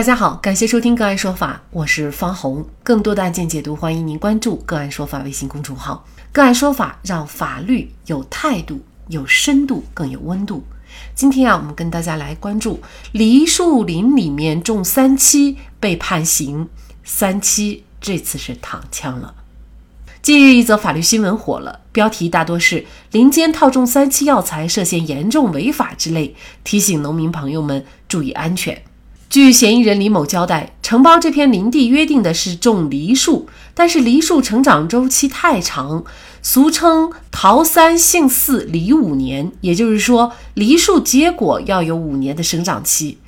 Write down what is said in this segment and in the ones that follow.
大家好，感谢收听个案说法，我是方红。更多的案件解读，欢迎您关注个案说法微信公众号。个案说法让法律有态度、有深度、更有温度。今天啊，我们跟大家来关注梨树林里面种三七被判刑，三七这次是躺枪了。近日一则法律新闻火了，标题大多是“林间套种三七药材涉嫌严重违法”之类，提醒农民朋友们注意安全。据嫌疑人李某交代，承包这片林地约定的是种梨树，但是梨树成长周期太长，俗称“桃三杏四梨五年”，也就是说，梨树结果要有五年的生长期。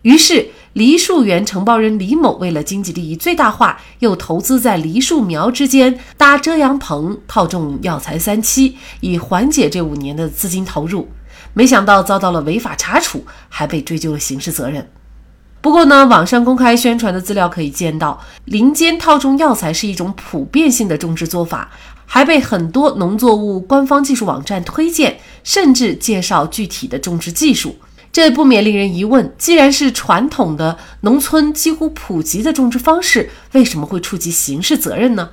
于是，梨树园承包人李某为了经济利益最大化，又投资在梨树苗之间搭遮阳棚，套种药材三七，以缓解这五年的资金投入。没想到遭到了违法查处，还被追究了刑事责任。不过呢，网上公开宣传的资料可以见到，林间套种药材是一种普遍性的种植做法，还被很多农作物官方技术网站推荐，甚至介绍具体的种植技术。这不免令人疑问：既然是传统的农村几乎普及的种植方式，为什么会触及刑事责任呢？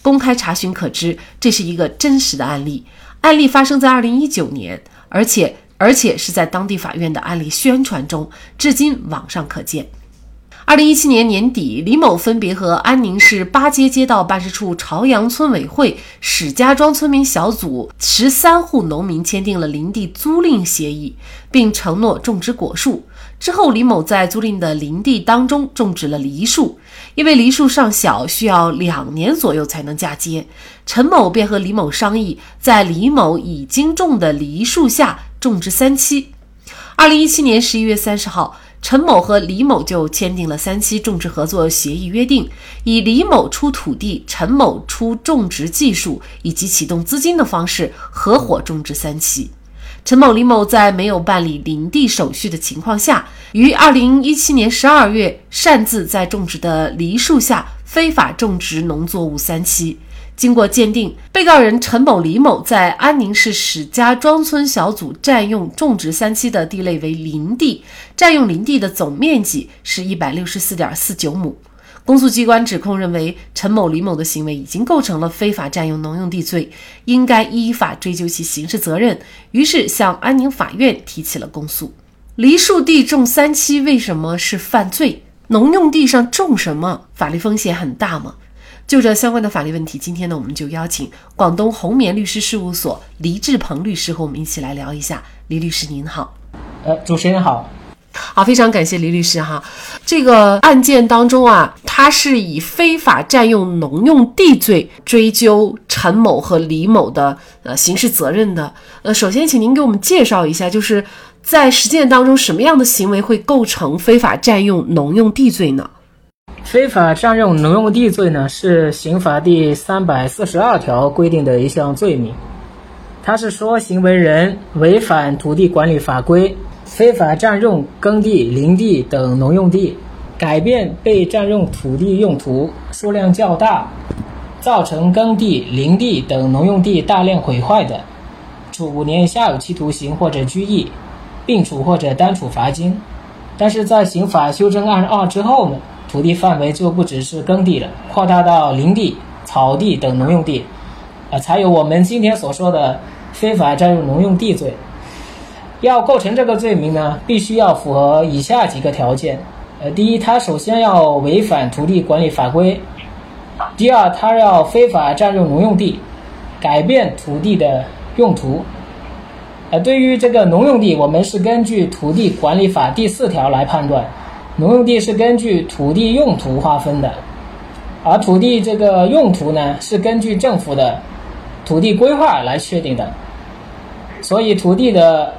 公开查询可知，这是一个真实的案例，案例发生在二零一九年，而且。而且是在当地法院的案例宣传中，至今网上可见。二零一七年年底，李某分别和安宁市八街街道办事处朝阳村委会史家庄村民小组十三户农民签订了林地租赁协议，并承诺种植果树。之后，李某在租赁的林地当中种植了梨树，因为梨树尚小，需要两年左右才能嫁接。陈某便和李某商议，在李某已经种的梨树下。种植三期，二零一七年十一月三十号，陈某和李某就签订了三期种植合作协议，约定以李某出土地、陈某出种植技术以及启动资金的方式合伙种植三期。陈某、李某在没有办理林地手续的情况下，于二零一七年十二月擅自在种植的梨树下非法种植农作物三期。经过鉴定，被告人陈某、李某在安宁市史家庄村小组占用种植三期的地类为林地，占用林地的总面积是一百六十四点四九亩。公诉机关指控认为，陈某、李某的行为已经构成了非法占用农用地罪，应该依法追究其刑事责任，于是向安宁法院提起了公诉。梨树地种三七为什么是犯罪？农用地上种什么，法律风险很大吗？就这相关的法律问题，今天呢，我们就邀请广东红棉律师事务所黎志鹏律师和我们一起来聊一下。黎律师您好，呃，主持人好，好，非常感谢李律师哈。这个案件当中啊，他是以非法占用农用地罪追究陈某和李某的呃刑事责任的。呃，首先请您给我们介绍一下，就是在实践当中什么样的行为会构成非法占用农用地罪呢？非法占用农用地罪呢，是刑法第三百四十二条规定的一项罪名。它是说，行为人违反土地管理法规，非法占用耕地、林地等农用地，改变被占用土地用途数量较大，造成耕地、林地等农用地大量毁坏的，处五年以下有期徒刑或者拘役，并处或者单处罚金。但是在刑法修正案二之后呢？土地范围就不只是耕地了，扩大到林地、草地等农用地，啊，才有我们今天所说的非法占用农用地罪。要构成这个罪名呢，必须要符合以下几个条件：呃，第一，他首先要违反土地管理法规；第二，他要非法占用农用地，改变土地的用途。呃，对于这个农用地，我们是根据土地管理法第四条来判断。农用地是根据土地用途划分的，而土地这个用途呢，是根据政府的土地规划来确定的，所以土地的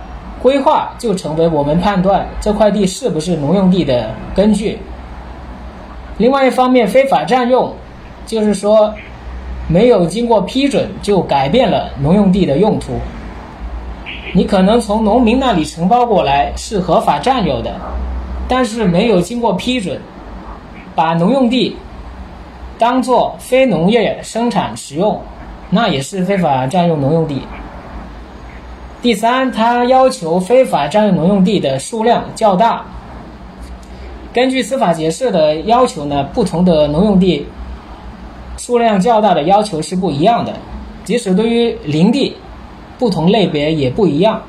规划就成为我们判断这块地是不是农用地的根据。另外一方面，非法占用，就是说没有经过批准就改变了农用地的用途，你可能从农民那里承包过来是合法占有的。但是没有经过批准，把农用地当做非农业生产使用，那也是非法占用农用地。第三，他要求非法占用农用地的数量较大，根据司法解释的要求呢，不同的农用地数量较大的要求是不一样的，即使对于林地，不同类别也不一样。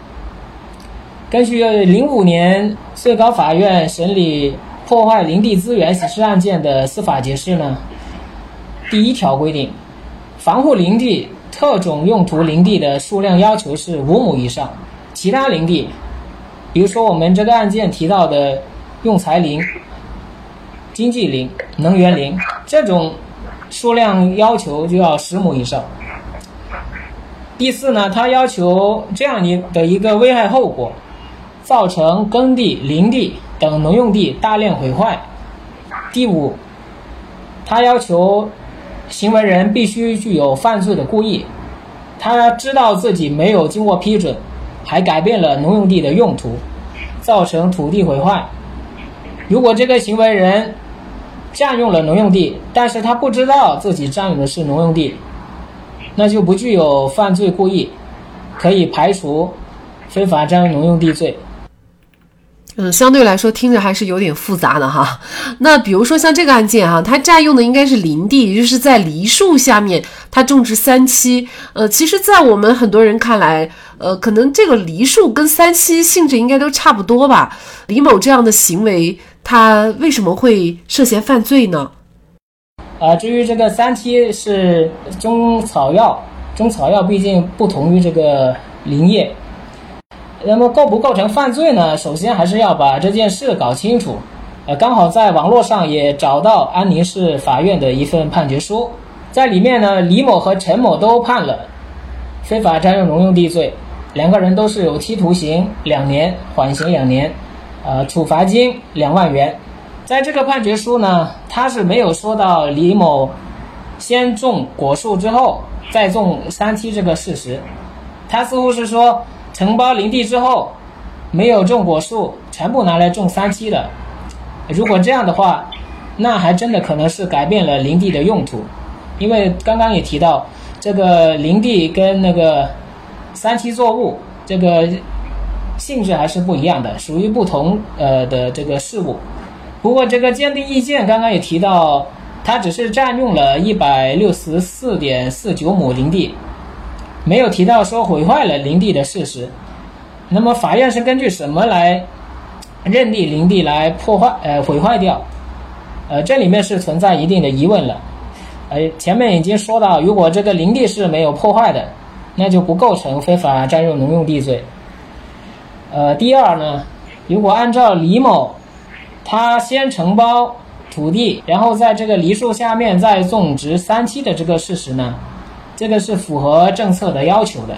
根据零五年最高法院审理破坏林地资源刑事案件的司法解释呢，第一条规定，防护林地、特种用途林地的数量要求是五亩以上，其他林地，比如说我们这个案件提到的。用材林、经济林、能源林这种数量要求就要十亩以上。第四呢，它要求这样一的一个危害后果，造成耕地、林地等农用地大量毁坏。第五，它要求行为人必须具有犯罪的故意，他知道自己没有经过批准，还改变了农用地的用途，造成土地毁坏。如果这个行为人占用了农用地，但是他不知道自己占用的是农用地，那就不具有犯罪故意，可以排除非法占用农用地罪。嗯，相对来说听着还是有点复杂的哈。那比如说像这个案件哈，他占用的应该是林地，也就是在梨树下面他种植三七。呃，其实，在我们很多人看来，呃，可能这个梨树跟三七性质应该都差不多吧。李某这样的行为。他为什么会涉嫌犯罪呢？啊，至于这个三七是中草药，中草药毕竟不同于这个林业，那么构不构成犯罪呢？首先还是要把这件事搞清楚。呃，刚好在网络上也找到安宁市法院的一份判决书，在里面呢，李某和陈某都判了非法占用农用地罪，两个人都是有期徒刑两年，缓刑两年。呃，处罚金两万元，在这个判决书呢，他是没有说到李某先种果树之后再种三七这个事实，他似乎是说承包林地之后没有种果树，全部拿来种三七的。如果这样的话，那还真的可能是改变了林地的用途，因为刚刚也提到这个林地跟那个三七作物这个。性质还是不一样的，属于不同呃的这个事物。不过这个鉴定意见刚刚也提到，它只是占用了一百六十四点四九亩林地，没有提到说毁坏了林地的事实。那么法院是根据什么来认定林地来破坏呃毁坏掉？呃，这里面是存在一定的疑问了。呃，前面已经说到，如果这个林地是没有破坏的，那就不构成非法占用农用地罪。呃，第二呢，如果按照李某他先承包土地，然后在这个梨树下面再种植三期的这个事实呢，这个是符合政策的要求的，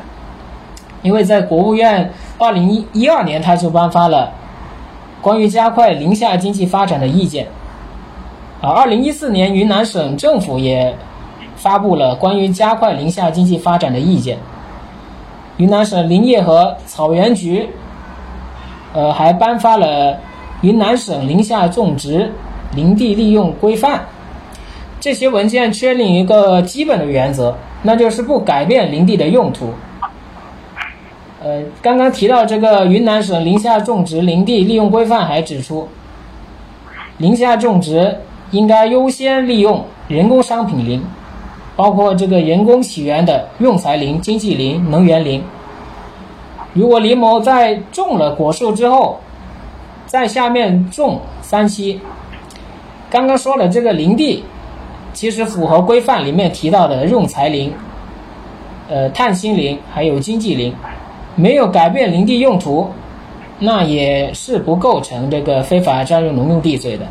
因为在国务院二零一一二年他就颁发了关于加快林下经济发展的意见，啊，二零一四年云南省政府也发布了关于加快林下经济发展的意见，云南省林业和草原局。呃，还颁发了云南省林下种植林地利用规范。这些文件确立一个基本的原则，那就是不改变林地的用途。呃，刚刚提到这个云南省林下种植林地利用规范，还指出，林下种植应该优先利用人工商品林，包括这个人工起源的用材林、经济林、能源林。如果李某在种了果树之后，在下面种三七，刚刚说了这个林地，其实符合规范里面提到的用材林、呃碳薪林还有经济林，没有改变林地用途，那也是不构成这个非法占用农用地罪的。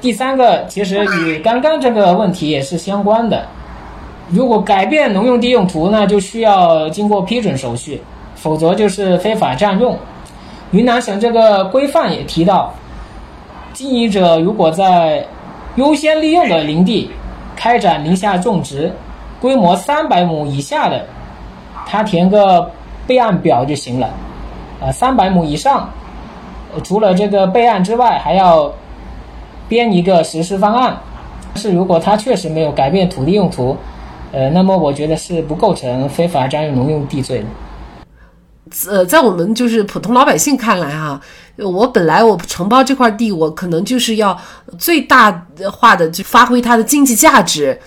第三个，其实与刚刚这个问题也是相关的，如果改变农用地用途，那就需要经过批准手续。否则就是非法占用。云南省这个规范也提到，经营者如果在优先利用的林地开展林下种植，规模三百亩以下的，他填个备案表就行了。啊，三百亩以上，除了这个备案之外，还要编一个实施方案。是如果他确实没有改变土地用途，呃，那么我觉得是不构成非法占用农用地罪的。呃，在我们就是普通老百姓看来哈，我本来我承包这块地，我可能就是要最大化的就发挥它的经济价值。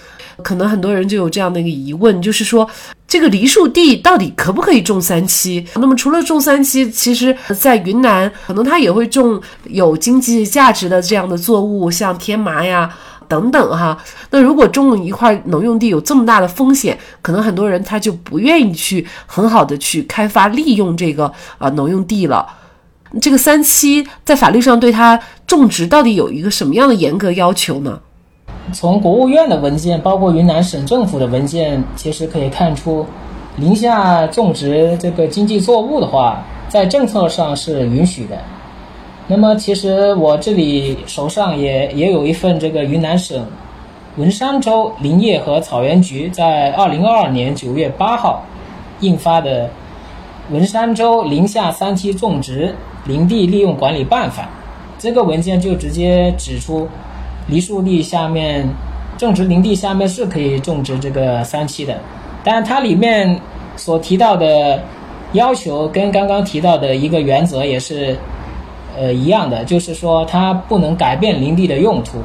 可能很多人就有这样的一个疑问，就是说这个梨树地到底可不可以种三七？那么除了种三七，其实在云南可能它也会种有经济价值的这样的作物，像天麻呀。等等哈，那如果种一块农用地有这么大的风险，可能很多人他就不愿意去很好的去开发利用这个啊农用地了。这个三七在法律上对它种植到底有一个什么样的严格要求呢？从国务院的文件，包括云南省政府的文件，其实可以看出，宁夏种植这个经济作物的话，在政策上是允许的。那么，其实我这里手上也也有一份这个云南省文山州林业和草原局在二零二二年九月八号印发的《文山州林下三期种植林地利用管理办法》。这个文件就直接指出，梨树地下面种植林地下面是可以种植这个三期的，但它里面所提到的要求跟刚刚提到的一个原则也是。呃，一样的，就是说它不能改变林地的用途。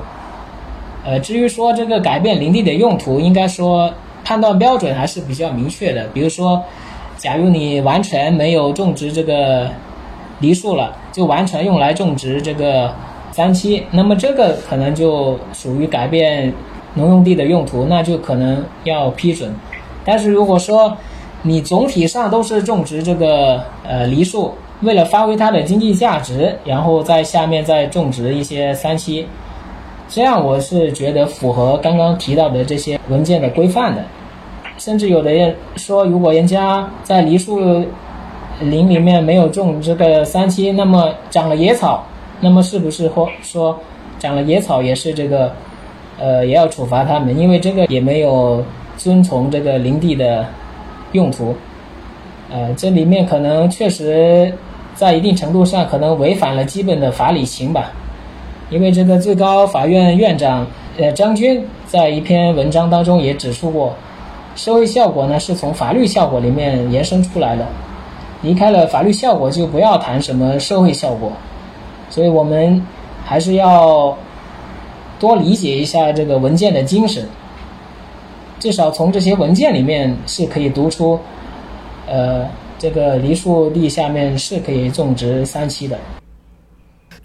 呃，至于说这个改变林地的用途，应该说判断标准还是比较明确的。比如说，假如你完全没有种植这个梨树了，就完全用来种植这个三七，那么这个可能就属于改变农用地的用途，那就可能要批准。但是如果说你总体上都是种植这个呃梨树，为了发挥它的经济价值，然后在下面再种植一些三七，这样我是觉得符合刚刚提到的这些文件的规范的。甚至有的人说，如果人家在梨树林里面没有种这个三七，那么长了野草，那么是不是或说长了野草也是这个呃也要处罚他们？因为这个也没有遵从这个林地的用途。呃，这里面可能确实。在一定程度上，可能违反了基本的法理情吧，因为这个最高法院院长呃张军在一篇文章当中也指出过，社会效果呢是从法律效果里面延伸出来的，离开了法律效果就不要谈什么社会效果，所以我们还是要多理解一下这个文件的精神，至少从这些文件里面是可以读出，呃。这个梨树地下面是可以种植三七的。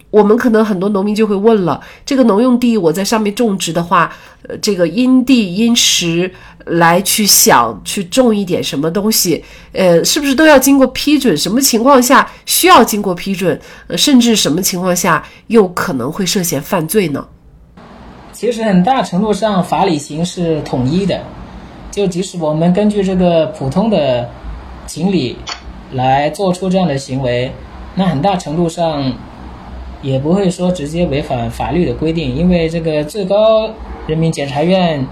我们可能很多农民就会问了：这个农用地我在上面种植的话，呃，这个因地因时来去想去种一点什么东西，呃，是不是都要经过批准？什么情况下需要经过批准？呃，甚至什么情况下又可能会涉嫌犯罪呢？其实很大程度上法理型是统一的，就即使我们根据这个普通的。情理来做出这样的行为，那很大程度上也不会说直接违反法律的规定，因为这个最高人民检察院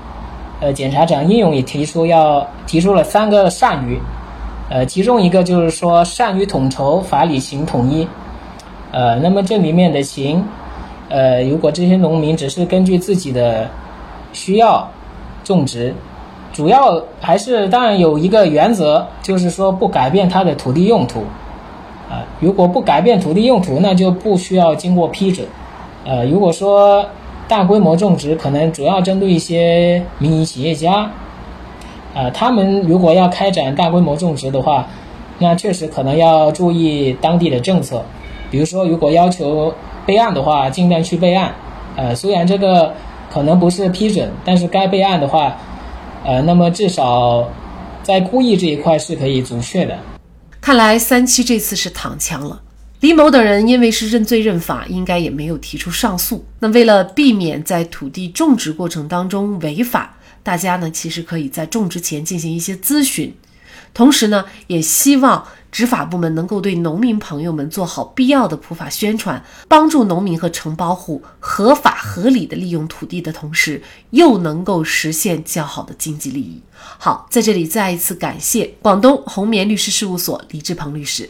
呃检察长应勇也提出要提出了三个善于，呃，其中一个就是说善于统筹，法理情统一，呃，那么这里面的情，呃，如果这些农民只是根据自己的需要种植。主要还是当然有一个原则，就是说不改变它的土地用途，啊，如果不改变土地用途，那就不需要经过批准，呃，如果说大规模种植，可能主要针对一些民营企业家，啊，他们如果要开展大规模种植的话，那确实可能要注意当地的政策，比如说如果要求备案的话，尽量去备案，呃，虽然这个可能不是批准，但是该备案的话。呃，那么至少在故意这一块是可以准确的。看来三七这次是躺枪了。李某等人因为是认罪认罚，应该也没有提出上诉。那为了避免在土地种植过程当中违法，大家呢其实可以在种植前进行一些咨询，同时呢也希望。执法部门能够对农民朋友们做好必要的普法宣传，帮助农民和承包户合法合理的利用土地的同时，又能够实现较好的经济利益。好，在这里再一次感谢广东红棉律师事务所李志鹏律师。